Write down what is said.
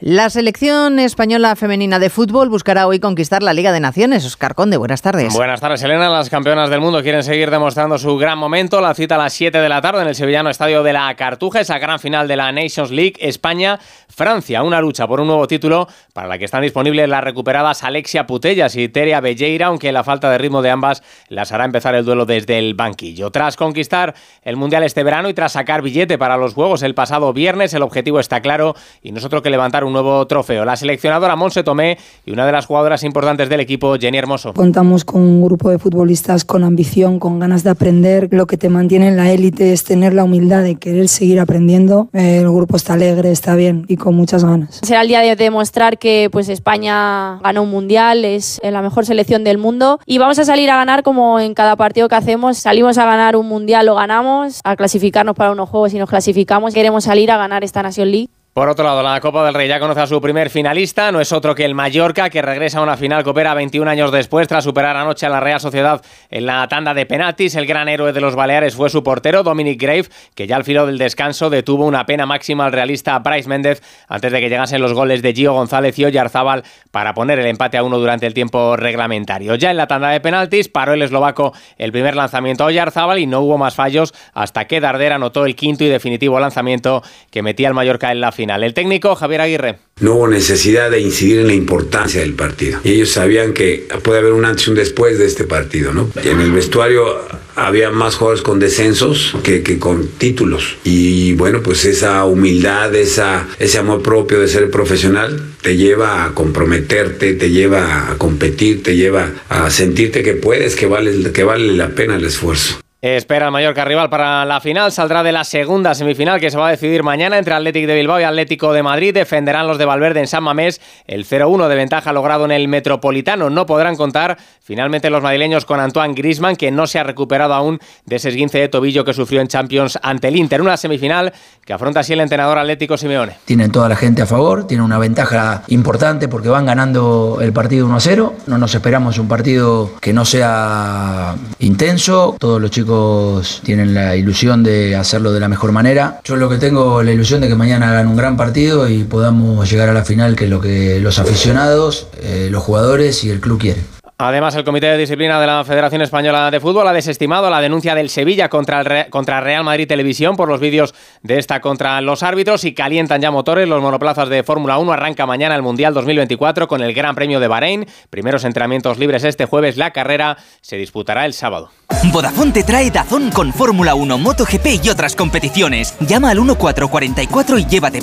La selección española femenina de fútbol buscará hoy conquistar la Liga de Naciones. Oscar Conde, buenas tardes. Buenas tardes, Elena. Las campeonas del mundo quieren seguir demostrando su gran momento. La cita a las 7 de la tarde en el sevillano estadio de la Cartuja, esa gran final de la Nations League, España-Francia. Una lucha por un nuevo título para la que están disponibles las recuperadas Alexia Putellas y Teria Belleira, aunque la falta de ritmo de ambas las hará empezar el duelo desde el banquillo. Tras conquistar el Mundial este verano y tras sacar billete para los Juegos el pasado viernes, el objetivo está claro y nosotros que levantar un nuevo trofeo. La seleccionadora Monse Tomé y una de las jugadoras importantes del equipo, Jenny Hermoso. Contamos con un grupo de futbolistas con ambición, con ganas de aprender. Lo que te mantiene en la élite es tener la humildad de querer seguir aprendiendo. El grupo está alegre, está bien y con muchas ganas. Será el día de demostrar que pues España ganó un mundial, es la mejor selección del mundo y vamos a salir a ganar como en cada partido que hacemos. Salimos a ganar un mundial, lo ganamos, a clasificarnos para unos juegos y nos clasificamos. Queremos salir a ganar esta Nation League. Por otro lado, la Copa del Rey ya conoce a su primer finalista, no es otro que el Mallorca, que regresa a una final que opera 21 años después tras superar anoche a la Real Sociedad en la tanda de penaltis. El gran héroe de los Baleares fue su portero, Dominic Grave, que ya al filo del descanso detuvo una pena máxima al realista Bryce Méndez antes de que llegasen los goles de Gio González y Oyarzábal para poner el empate a uno durante el tiempo reglamentario. Ya en la tanda de penaltis paró el eslovaco el primer lanzamiento a Oyarzábal y no hubo más fallos hasta que Darder anotó el quinto y definitivo lanzamiento que metía al Mallorca en la final. El técnico Javier Aguirre. No hubo necesidad de incidir en la importancia del partido. Y ellos sabían que puede haber un antes y un después de este partido, ¿no? en el vestuario había más jugadores con descensos que, que, con títulos. Y bueno, pues esa humildad, esa, ese amor propio de ser profesional te lleva a comprometerte, te lleva a competir, te lleva a sentirte que puedes, que vale, que vale la pena el esfuerzo. Espera el Mallorca rival para la final. Saldrá de la segunda semifinal que se va a decidir mañana entre Atlético de Bilbao y Atlético de Madrid. Defenderán los de Valverde en San Mamés el 0-1 de ventaja logrado en el Metropolitano. No podrán contar finalmente los madrileños con Antoine Grisman, que no se ha recuperado aún de ese esguince de tobillo que sufrió en Champions ante el Inter. Una semifinal que afronta así el entrenador Atlético Simeone. Tienen toda la gente a favor, tienen una ventaja importante porque van ganando el partido 1-0. No nos esperamos un partido que no sea intenso. Todos los chicos tienen la ilusión de hacerlo de la mejor manera. Yo lo que tengo la ilusión de que mañana hagan un gran partido y podamos llegar a la final, que es lo que los aficionados, eh, los jugadores y el club quieren. Además, el Comité de Disciplina de la Federación Española de Fútbol ha desestimado la denuncia del Sevilla contra, el contra Real Madrid Televisión por los vídeos de esta contra los árbitros y calientan ya motores. Los monoplazas de Fórmula 1 arranca mañana el Mundial 2024 con el Gran Premio de Bahrein. Primeros entrenamientos libres este jueves. La carrera se disputará el sábado. Vodafone te trae Dazón con Fórmula 1, MotoGP y otras competiciones. Llama al 1444 y llévate